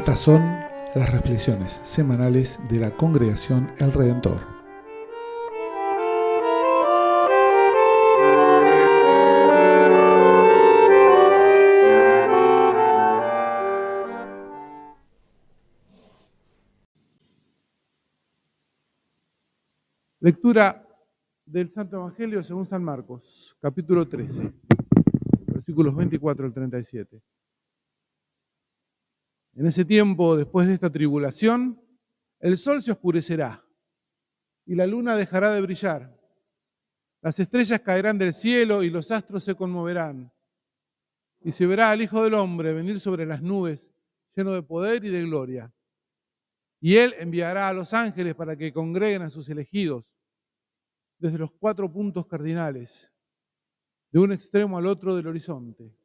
Estas son las reflexiones semanales de la congregación El Redentor. Lectura del Santo Evangelio según San Marcos, capítulo 13, versículos 24 al 37. En ese tiempo, después de esta tribulación, el sol se oscurecerá y la luna dejará de brillar. Las estrellas caerán del cielo y los astros se conmoverán. Y se verá al Hijo del Hombre venir sobre las nubes, lleno de poder y de gloria. Y él enviará a los ángeles para que congreguen a sus elegidos desde los cuatro puntos cardinales, de un extremo al otro del horizonte.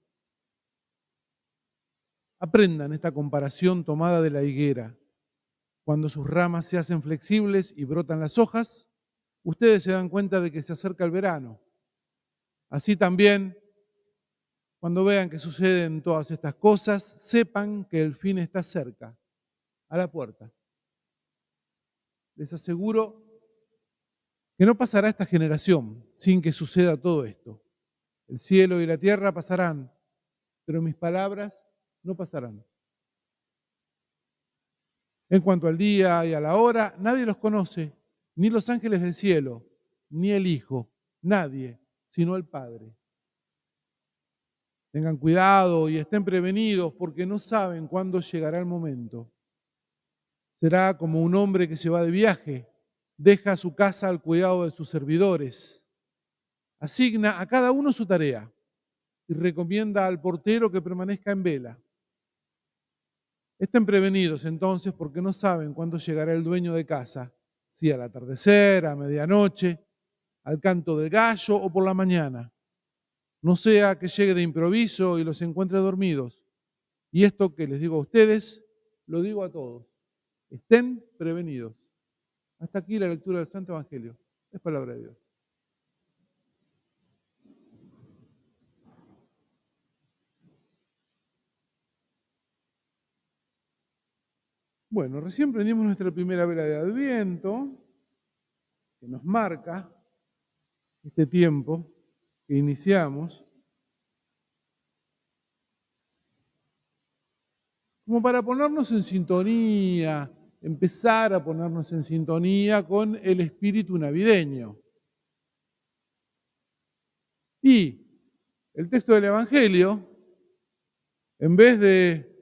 Aprendan esta comparación tomada de la higuera. Cuando sus ramas se hacen flexibles y brotan las hojas, ustedes se dan cuenta de que se acerca el verano. Así también, cuando vean que suceden todas estas cosas, sepan que el fin está cerca, a la puerta. Les aseguro que no pasará esta generación sin que suceda todo esto. El cielo y la tierra pasarán, pero mis palabras no pasarán. En cuanto al día y a la hora, nadie los conoce, ni los ángeles del cielo, ni el Hijo, nadie, sino el Padre. Tengan cuidado y estén prevenidos porque no saben cuándo llegará el momento. Será como un hombre que se va de viaje deja su casa al cuidado de sus servidores, asigna a cada uno su tarea y recomienda al portero que permanezca en vela. Estén prevenidos entonces porque no saben cuándo llegará el dueño de casa, si al atardecer, a medianoche, al canto del gallo o por la mañana. No sea que llegue de improviso y los encuentre dormidos. Y esto que les digo a ustedes, lo digo a todos. Estén prevenidos. Hasta aquí la lectura del Santo Evangelio. Es palabra de Dios. Bueno, recién prendimos nuestra primera vela de Adviento, que nos marca este tiempo que iniciamos, como para ponernos en sintonía, empezar a ponernos en sintonía con el espíritu navideño. Y el texto del Evangelio, en vez de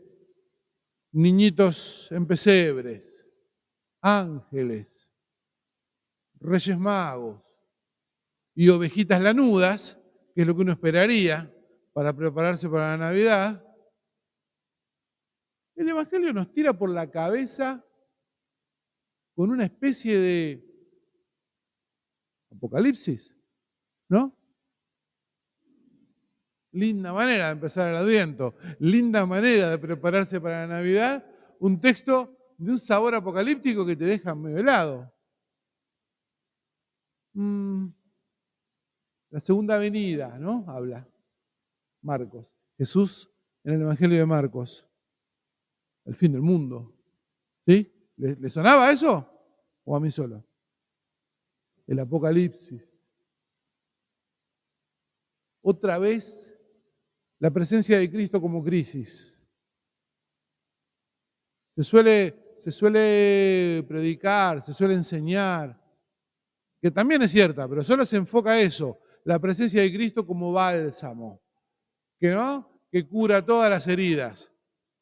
niñitos en pesebres, ángeles, reyes magos y ovejitas lanudas, que es lo que uno esperaría para prepararse para la Navidad, el Evangelio nos tira por la cabeza con una especie de apocalipsis, ¿no? Linda manera de empezar el adviento, linda manera de prepararse para la Navidad, un texto de un sabor apocalíptico que te deja medio helado. Mm, la segunda venida, ¿no? Habla Marcos. Jesús en el Evangelio de Marcos. El fin del mundo. ¿Sí? ¿Le, sonaba eso? ¿O a mí solo? El Apocalipsis. Otra vez la presencia de Cristo como crisis. Se suele, se suele predicar, se suele enseñar, que también es cierta, pero solo se enfoca eso, la presencia de Cristo como bálsamo, que no, que cura todas las heridas.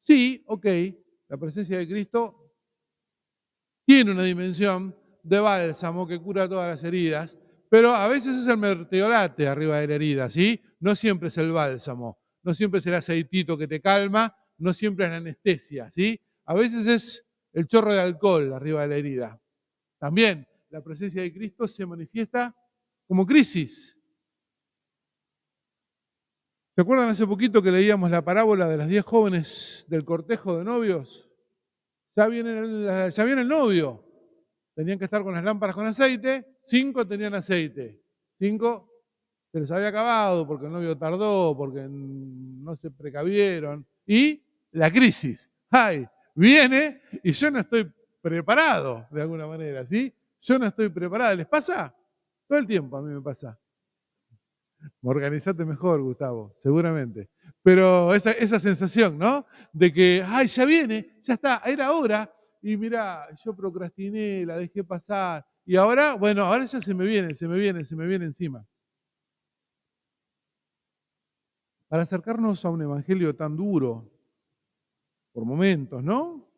Sí, ok, la presencia de Cristo tiene una dimensión de bálsamo que cura todas las heridas, pero a veces es el mertiolate arriba de la herida, ¿sí? No siempre es el bálsamo, no siempre es el aceitito que te calma, no siempre es la anestesia, ¿sí? A veces es el chorro de alcohol arriba de la herida. También la presencia de Cristo se manifiesta como crisis. ¿Se acuerdan hace poquito que leíamos la parábola de las diez jóvenes del cortejo de novios? Ya viene, el, ya viene el novio. Tenían que estar con las lámparas con aceite. Cinco tenían aceite. Cinco se les había acabado porque el novio tardó, porque no se precavieron. Y la crisis. ¡Ay! Viene y yo no estoy preparado de alguna manera, ¿sí? Yo no estoy preparado. ¿Les pasa? Todo el tiempo a mí me pasa. Organizate mejor, Gustavo, seguramente. Pero esa, esa sensación, ¿no? De que, ay, ya viene, ya está, era hora. Y mira, yo procrastiné, la dejé pasar. Y ahora, bueno, ahora ya se me viene, se me viene, se me viene encima. Para acercarnos a un evangelio tan duro, por momentos, ¿no?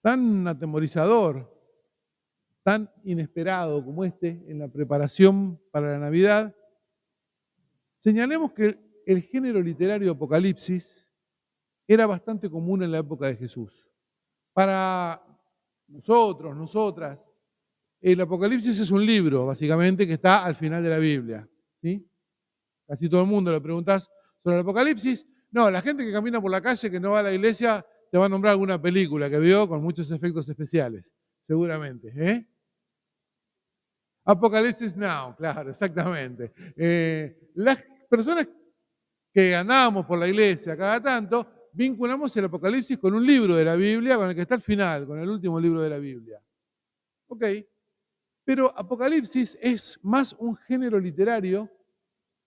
Tan atemorizador, tan inesperado como este en la preparación para la Navidad, señalemos que el género literario Apocalipsis era bastante común en la época de Jesús. Para nosotros, nosotras, el Apocalipsis es un libro, básicamente, que está al final de la Biblia. ¿sí? Casi todo el mundo le preguntas sobre el Apocalipsis. No, la gente que camina por la calle, que no va a la iglesia, te va a nombrar alguna película que vio con muchos efectos especiales, seguramente. ¿eh? Apocalipsis Now, claro, exactamente. Eh, las personas que andábamos por la iglesia cada tanto, vinculamos el Apocalipsis con un libro de la Biblia, con el que está al final, con el último libro de la Biblia. Ok, pero Apocalipsis es más un género literario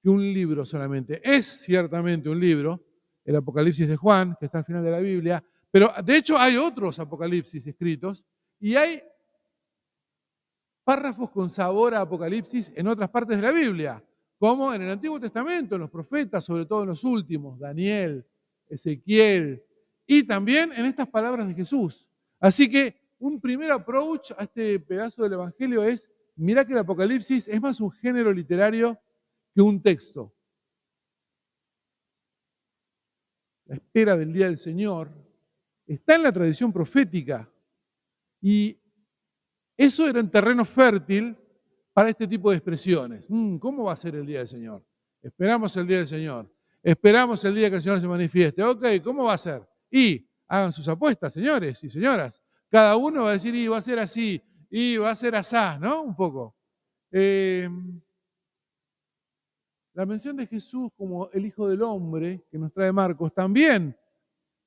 que un libro solamente. Es ciertamente un libro, el Apocalipsis de Juan, que está al final de la Biblia, pero de hecho hay otros Apocalipsis escritos y hay párrafos con sabor a Apocalipsis en otras partes de la Biblia, como en el Antiguo Testamento, en los profetas, sobre todo en los últimos, Daniel, Ezequiel, y también en estas palabras de Jesús. Así que un primer approach a este pedazo del Evangelio es, mira que el Apocalipsis es más un género literario que un texto. La espera del día del Señor está en la tradición profética y eso era un terreno fértil para este tipo de expresiones. Mm, ¿Cómo va a ser el día del Señor? Esperamos el día del Señor. Esperamos el día que el Señor se manifieste. Ok, ¿cómo va a ser? Y hagan sus apuestas, señores y señoras. Cada uno va a decir, y va a ser así, y va a ser asá, ¿no? Un poco. Em, la mención de Jesús como el Hijo del Hombre, que nos trae Marcos, también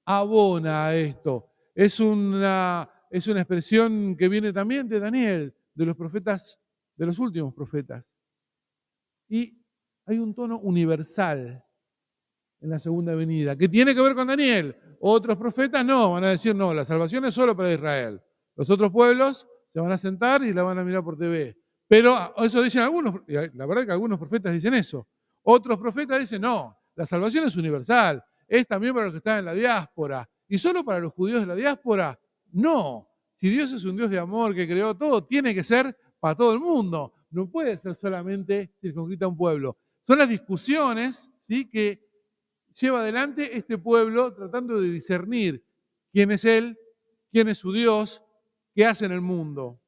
abona a esto. Es una, es una expresión que viene también de Daniel, de los profetas, de los últimos profetas. Y hay un tono universal en la segunda venida, que tiene que ver con Daniel. Otros profetas no, van a decir, no, la salvación es solo para Israel. Los otros pueblos se van a sentar y la van a mirar por TV. Pero ah, eso dicen algunos, la verdad que algunos profetas dicen eso. Otros profetas dicen, no, la salvación es universal, es también para los que están en la diáspora. ¿Y solo para los judíos de la diáspora? No. Si Dios es un Dios de amor que creó todo, tiene que ser para todo el mundo. No puede ser solamente circunscrita a un pueblo. Son las discusiones ¿sí? que lleva adelante este pueblo tratando de discernir quién es Él, quién es su Dios, qué hace en el mundo.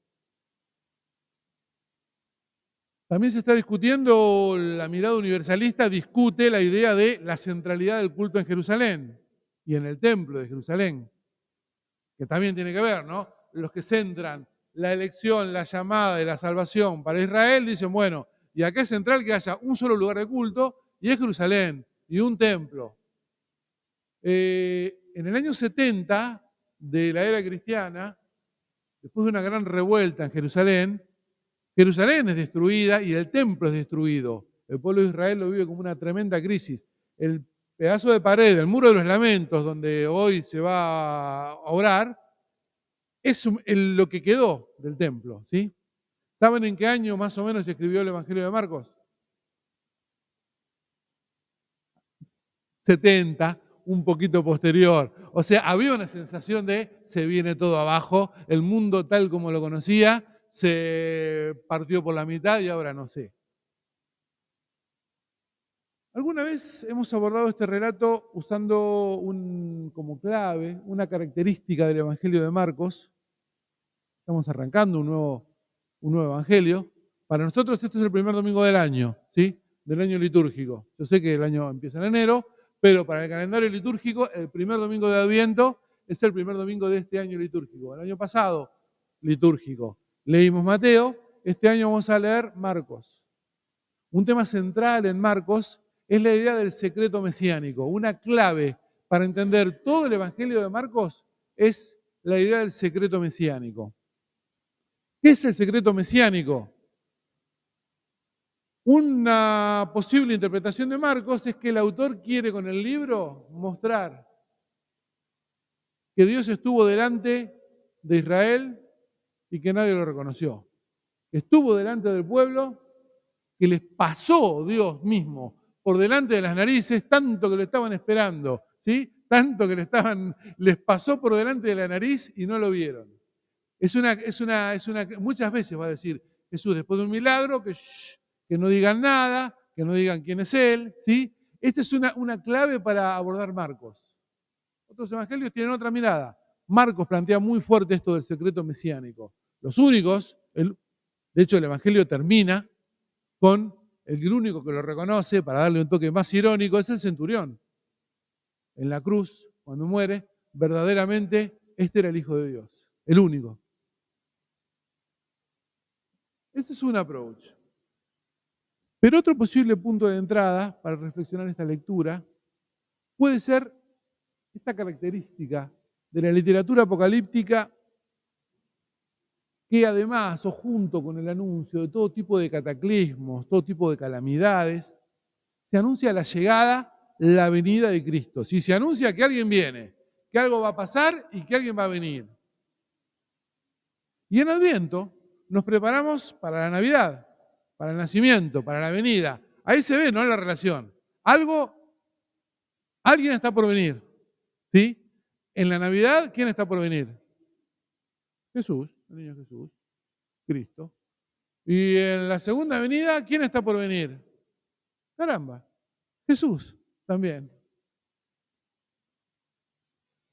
También se está discutiendo, la mirada universalista discute la idea de la centralidad del culto en Jerusalén y en el templo de Jerusalén, que también tiene que ver, ¿no? Los que centran la elección, la llamada de la salvación para Israel, dicen, bueno, y acá es central que haya un solo lugar de culto y es Jerusalén y un templo. Eh, en el año 70 de la era cristiana, después de una gran revuelta en Jerusalén, Jerusalén es destruida y el templo es destruido. El pueblo de Israel lo vive como una tremenda crisis. El pedazo de pared, el muro de los lamentos, donde hoy se va a orar, es lo que quedó del templo. ¿sí? ¿Saben en qué año más o menos se escribió el Evangelio de Marcos? 70, un poquito posterior. O sea, había una sensación de se viene todo abajo, el mundo tal como lo conocía se partió por la mitad y ahora no sé. ¿Alguna vez hemos abordado este relato usando un, como clave una característica del Evangelio de Marcos? Estamos arrancando un nuevo, un nuevo Evangelio. Para nosotros este es el primer domingo del año, ¿sí? Del año litúrgico. Yo sé que el año empieza en enero, pero para el calendario litúrgico, el primer domingo de Adviento es el primer domingo de este año litúrgico. El año pasado, litúrgico. Leímos Mateo, este año vamos a leer Marcos. Un tema central en Marcos es la idea del secreto mesiánico. Una clave para entender todo el Evangelio de Marcos es la idea del secreto mesiánico. ¿Qué es el secreto mesiánico? Una posible interpretación de Marcos es que el autor quiere con el libro mostrar que Dios estuvo delante de Israel y que nadie lo reconoció. Estuvo delante del pueblo, que les pasó Dios mismo por delante de las narices, tanto que lo estaban esperando, ¿sí? Tanto que le estaban, les pasó por delante de la nariz y no lo vieron. Es una, es una, es una, muchas veces va a decir Jesús después de un milagro que, que no digan nada, que no digan quién es Él, ¿sí? Esta es una, una clave para abordar Marcos. Otros evangelios tienen otra mirada. Marcos plantea muy fuerte esto del secreto mesiánico. Los únicos, el, de hecho el evangelio termina con el único que lo reconoce, para darle un toque más irónico, es el centurión. En la cruz, cuando muere, verdaderamente este era el Hijo de Dios, el único. Ese es un approach. Pero otro posible punto de entrada para reflexionar esta lectura puede ser esta característica de la literatura apocalíptica que además, o junto con el anuncio de todo tipo de cataclismos, todo tipo de calamidades, se anuncia la llegada, la venida de Cristo. Si se anuncia que alguien viene, que algo va a pasar y que alguien va a venir. Y en Adviento nos preparamos para la Navidad, para el nacimiento, para la venida. Ahí se ve, ¿no? La relación. Algo, alguien está por venir. ¿Sí? En la Navidad, ¿quién está por venir? Jesús, el niño Jesús, Cristo. Y en la segunda venida, ¿quién está por venir? Caramba, Jesús también.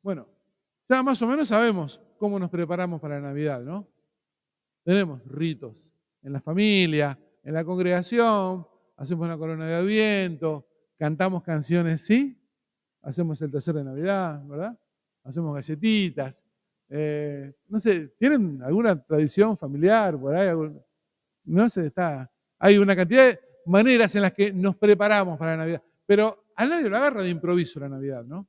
Bueno, ya más o menos sabemos cómo nos preparamos para la Navidad, ¿no? Tenemos ritos en la familia, en la congregación, hacemos una corona de adviento, cantamos canciones, ¿sí? Hacemos el tercer de Navidad, ¿verdad? hacemos galletitas. Eh, no sé, ¿tienen alguna tradición familiar? No sé, está. Hay una cantidad de maneras en las que nos preparamos para la Navidad. Pero a nadie lo agarra de improviso la Navidad, ¿no?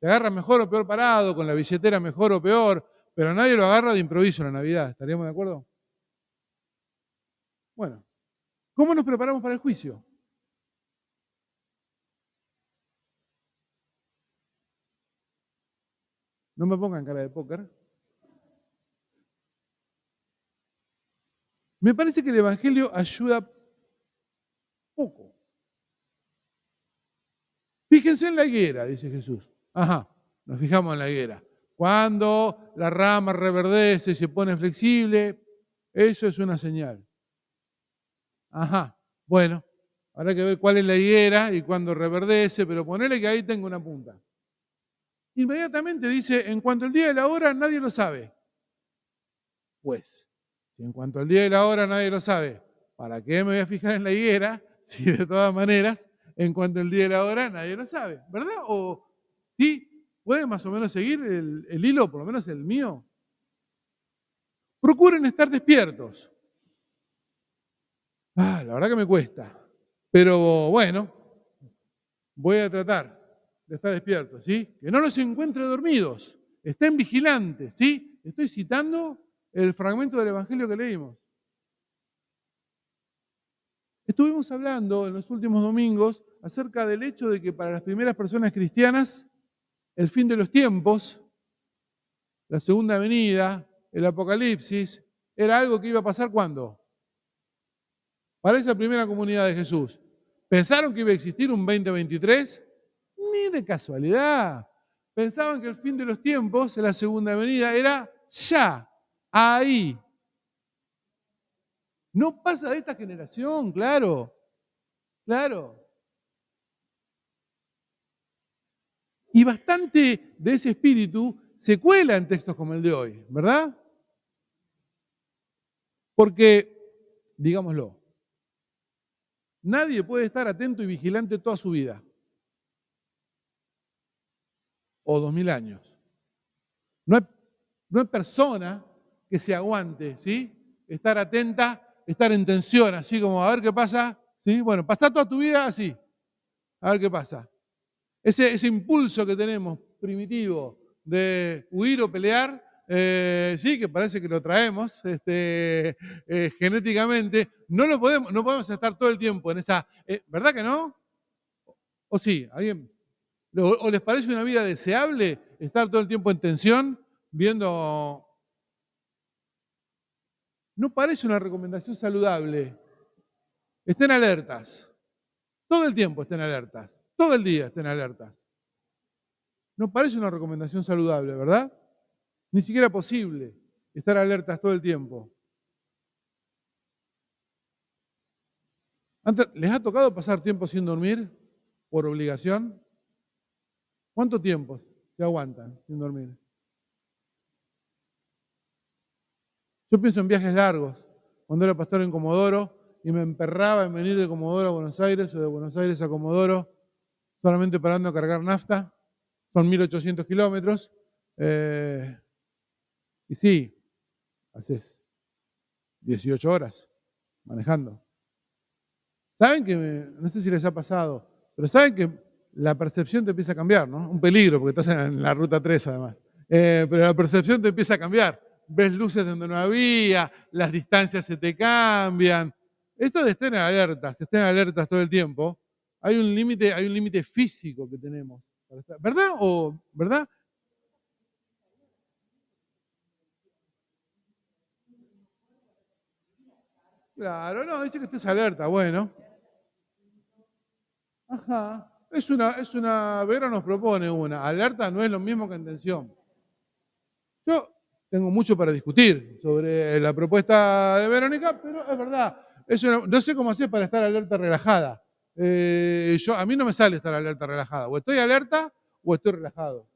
Te agarra mejor o peor parado, con la billetera mejor o peor, pero a nadie lo agarra de improviso la Navidad. ¿Estaríamos de acuerdo? Bueno, ¿cómo nos preparamos para el juicio? No me pongan cara de póker. Me parece que el Evangelio ayuda poco. Fíjense en la higuera, dice Jesús. Ajá, nos fijamos en la higuera. Cuando la rama reverdece se pone flexible, eso es una señal. Ajá, bueno, habrá que ver cuál es la higuera y cuándo reverdece, pero ponele que ahí tengo una punta. Inmediatamente dice, en cuanto al día de la hora, nadie lo sabe. Pues, si en cuanto al día de la hora nadie lo sabe, ¿para qué me voy a fijar en la higuera si de todas maneras, en cuanto al día de la hora, nadie lo sabe? ¿Verdad? O sí, puede más o menos seguir el, el hilo, por lo menos el mío. Procuren estar despiertos. Ah, la verdad que me cuesta. Pero bueno, voy a tratar de estar despiertos, ¿sí? Que no los encuentre dormidos, estén vigilantes, ¿sí? Estoy citando el fragmento del Evangelio que leímos. Estuvimos hablando en los últimos domingos acerca del hecho de que para las primeras personas cristianas, el fin de los tiempos, la segunda venida, el apocalipsis, era algo que iba a pasar cuando? Para esa primera comunidad de Jesús. ¿Pensaron que iba a existir un 2023? Ni de casualidad. Pensaban que el fin de los tiempos, la segunda venida, era ya, ahí. No pasa de esta generación, claro. Claro. Y bastante de ese espíritu se cuela en textos como el de hoy, ¿verdad? Porque, digámoslo, nadie puede estar atento y vigilante toda su vida o dos mil años. No hay, no persona que se aguante, ¿sí? Estar atenta, estar en tensión, así como a ver qué pasa, ¿sí? Bueno, pasar toda tu vida así, a ver qué pasa. Ese, ese impulso que tenemos primitivo de huir o pelear eh, sí, que parece que lo traemos este, eh, genéticamente, no, lo podemos, no podemos estar todo el tiempo en esa... Eh, ¿Verdad que no? ¿O sí? ¿Alguien? ¿O les parece una vida deseable estar todo el tiempo en tensión, viendo... No parece una recomendación saludable. Estén alertas. Todo el tiempo estén alertas. Todo el día estén alertas. No parece una recomendación saludable, ¿verdad? Ni siquiera posible estar alertas todo el tiempo. ¿Les ha tocado pasar tiempo sin dormir por obligación? ¿Cuánto tiempo se aguantan sin dormir? Yo pienso en viajes largos. Cuando era pastor en Comodoro y me emperraba en venir de Comodoro a Buenos Aires o de Buenos Aires a Comodoro solamente parando a cargar nafta. Son 1800 kilómetros. Eh, y sí, haces 18 horas manejando. ¿Saben que, no sé si les ha pasado, pero saben que la percepción te empieza a cambiar, ¿no? Un peligro, porque estás en la ruta 3 además. Eh, pero la percepción te empieza a cambiar. Ves luces donde no había, las distancias se te cambian. Esto de estar en alertas, estén alertas todo el tiempo, hay un límite, hay un límite físico que tenemos. ¿Verdad? ¿O, ¿Verdad? Claro, no, dice que estés alerta, bueno. Ajá. Es una, es una, Vera nos propone una. Alerta no es lo mismo que intención. Yo tengo mucho para discutir sobre la propuesta de Verónica, pero es verdad. no sé cómo hacer para estar alerta relajada. Eh, yo, a mí no me sale estar alerta relajada. O estoy alerta o estoy relajado.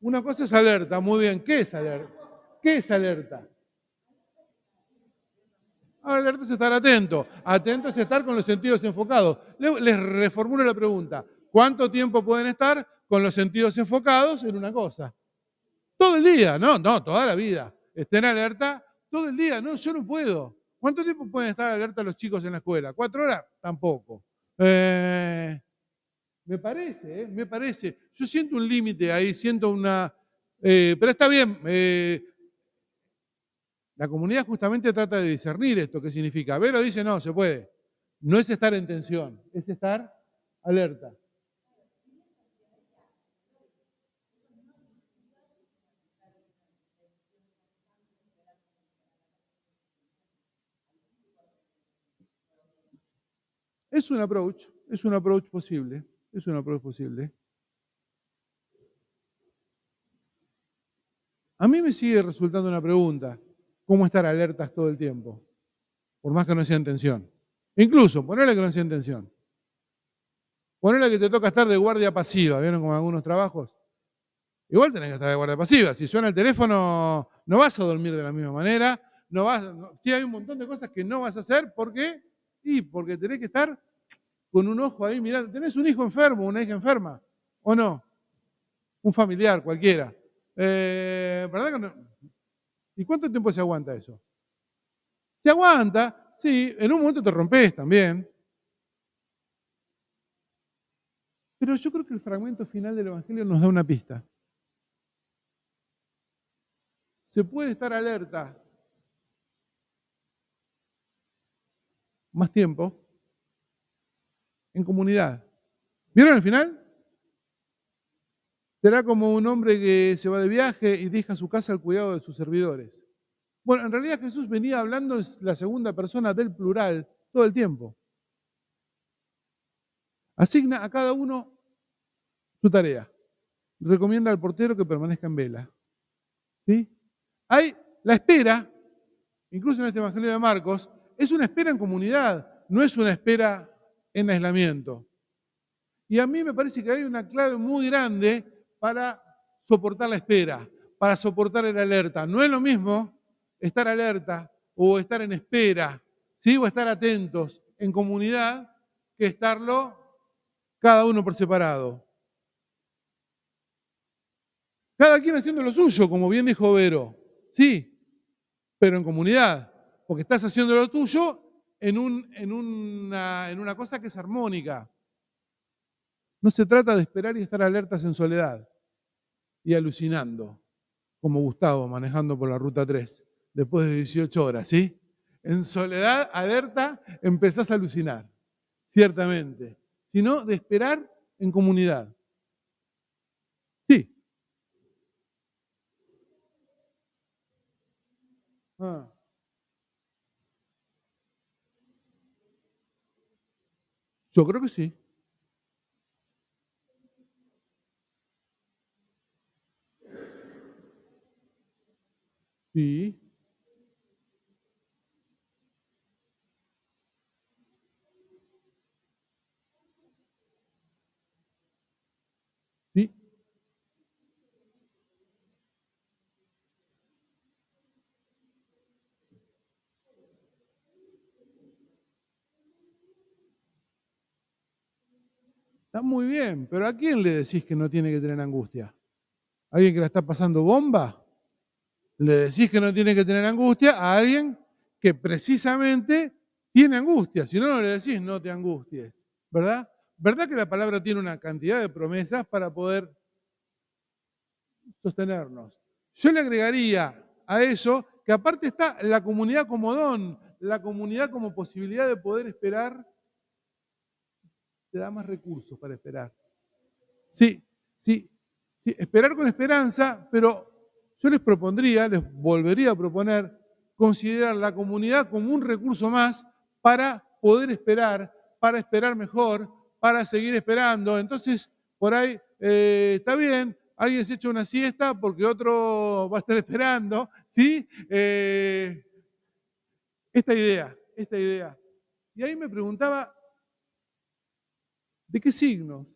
Una cosa es alerta, muy bien. ¿Qué es alerta? ¿Qué es alerta? Alerta es estar atento. Atento es estar con los sentidos enfocados. Les reformulo la pregunta. ¿Cuánto tiempo pueden estar con los sentidos enfocados en una cosa? Todo el día, no, no, toda la vida. Estén alerta todo el día. No, yo no puedo. ¿Cuánto tiempo pueden estar alerta los chicos en la escuela? ¿Cuatro horas? Tampoco. Eh, me parece, eh, me parece. Yo siento un límite ahí, siento una... Eh, pero está bien, la comunidad justamente trata de discernir esto, qué significa. Vero dice, no, se puede. No es estar en tensión, es estar alerta. Es un approach, es un approach posible, es un approach posible. A mí me sigue resultando una pregunta cómo estar alertas todo el tiempo, por más que no sea intención. Incluso, ponerle que no sea intención. Ponerle que te toca estar de guardia pasiva, ¿vieron como algunos trabajos? Igual tenés que estar de guardia pasiva. Si suena el teléfono, no vas a dormir de la misma manera. No vas, sí hay un montón de cosas que no vas a hacer. ¿Por qué? Y porque tenés que estar con un ojo ahí mirando. ¿Tenés un hijo enfermo, una hija enferma? ¿O no? Un familiar, cualquiera. Eh, ¿Verdad que no? ¿Y cuánto tiempo se aguanta eso? Se aguanta, sí, en un momento te rompes también. Pero yo creo que el fragmento final del Evangelio nos da una pista. Se puede estar alerta más tiempo en comunidad. ¿Vieron el final? Será como un hombre que se va de viaje y deja su casa al cuidado de sus servidores. Bueno, en realidad Jesús venía hablando en la segunda persona del plural todo el tiempo. Asigna a cada uno su tarea. Recomienda al portero que permanezca en vela. ¿Sí? Hay la espera, incluso en este Evangelio de Marcos, es una espera en comunidad, no es una espera en aislamiento. Y a mí me parece que hay una clave muy grande para soportar la espera, para soportar el alerta. No es lo mismo estar alerta o estar en espera, ¿sí? o estar atentos en comunidad que estarlo cada uno por separado. Cada quien haciendo lo suyo, como bien dijo Vero, sí, pero en comunidad, porque estás haciendo lo tuyo en, un, en, una, en una cosa que es armónica. No se trata de esperar y estar alertas en soledad. Y alucinando, como Gustavo manejando por la ruta 3, después de 18 horas, ¿sí? En soledad, alerta, empezás a alucinar, ciertamente, sino de esperar en comunidad. Sí. Ah. Yo creo que sí. Sí. Sí. Está muy bien, pero ¿a quién le decís que no tiene que tener angustia? ¿A ¿Alguien que la está pasando bomba? Le decís que no tiene que tener angustia a alguien que precisamente tiene angustia. Si no, no le decís no te angusties, ¿verdad? ¿Verdad que la palabra tiene una cantidad de promesas para poder sostenernos? Yo le agregaría a eso que aparte está la comunidad como don, la comunidad como posibilidad de poder esperar te da más recursos para esperar. Sí, sí, esperar con esperanza, pero yo les propondría, les volvería a proponer, considerar la comunidad como un recurso más para poder esperar, para esperar mejor, para seguir esperando. Entonces, por ahí eh, está bien, alguien se echa una siesta porque otro va a estar esperando, ¿sí? Eh, esta idea, esta idea. Y ahí me preguntaba, ¿De qué signos,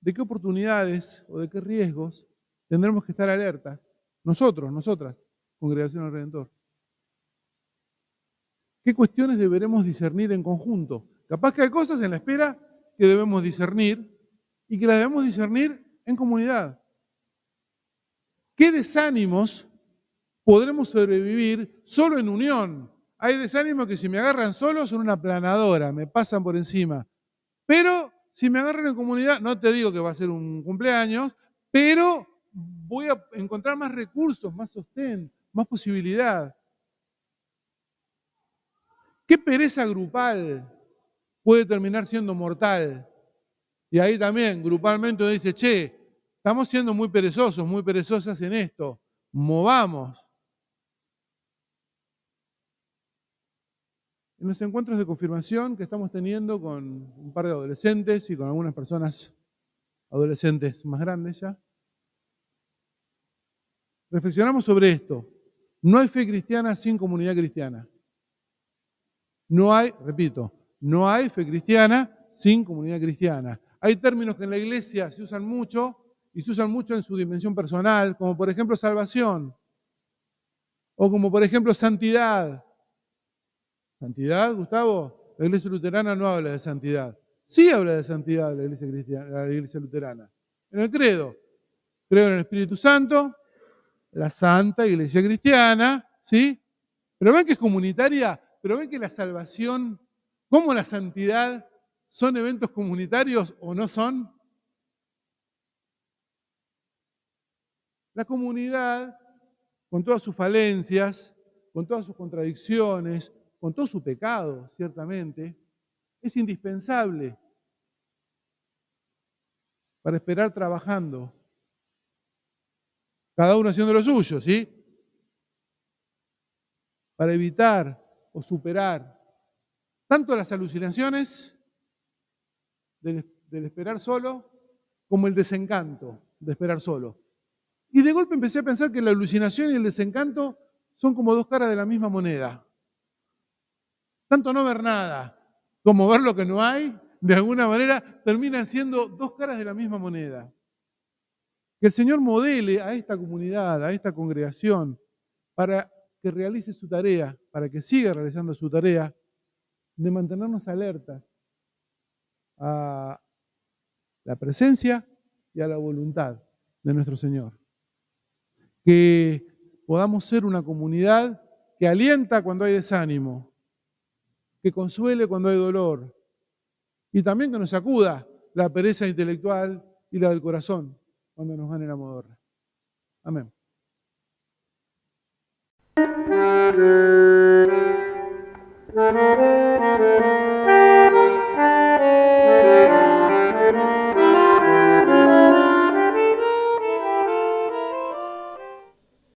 de qué oportunidades o de qué riesgos tendremos que estar alertas? Nosotros, nosotras, Congregación del Redentor. ¿Qué cuestiones deberemos discernir en conjunto? Capaz que hay cosas en la espera que debemos discernir y que las debemos discernir en comunidad. ¿Qué desánimos podremos sobrevivir solo en unión? Hay desánimos que si me agarran solo son una planadora, me pasan por encima. Pero si me agarran en comunidad, no te digo que va a ser un cumpleaños, pero voy a encontrar más recursos, más sostén, más posibilidad. ¿Qué pereza grupal puede terminar siendo mortal? Y ahí también, grupalmente uno dice, che, estamos siendo muy perezosos, muy perezosas en esto, movamos. en los encuentros de confirmación que estamos teniendo con un par de adolescentes y con algunas personas adolescentes más grandes ya, reflexionamos sobre esto. No hay fe cristiana sin comunidad cristiana. No hay, repito, no hay fe cristiana sin comunidad cristiana. Hay términos que en la iglesia se usan mucho y se usan mucho en su dimensión personal, como por ejemplo salvación, o como por ejemplo santidad, ¿Santidad, Gustavo? La iglesia luterana no habla de santidad. Sí habla de santidad la iglesia, cristiana, la iglesia luterana. En el credo. Creo en el Espíritu Santo, la santa iglesia cristiana, ¿sí? Pero ven que es comunitaria, pero ven que la salvación, como la santidad, son eventos comunitarios o no son. La comunidad, con todas sus falencias, con todas sus contradicciones, con todo su pecado, ciertamente, es indispensable para esperar trabajando, cada uno haciendo lo suyo, ¿sí? Para evitar o superar tanto las alucinaciones del, del esperar solo como el desencanto de esperar solo. Y de golpe empecé a pensar que la alucinación y el desencanto son como dos caras de la misma moneda. Tanto no ver nada como ver lo que no hay, de alguna manera terminan siendo dos caras de la misma moneda. Que el Señor modele a esta comunidad, a esta congregación, para que realice su tarea, para que siga realizando su tarea, de mantenernos alertas a la presencia y a la voluntad de nuestro Señor. Que podamos ser una comunidad que alienta cuando hay desánimo, que consuele cuando hay dolor y también que nos sacuda la pereza intelectual y la del corazón cuando nos ganemos a dorre. Amén.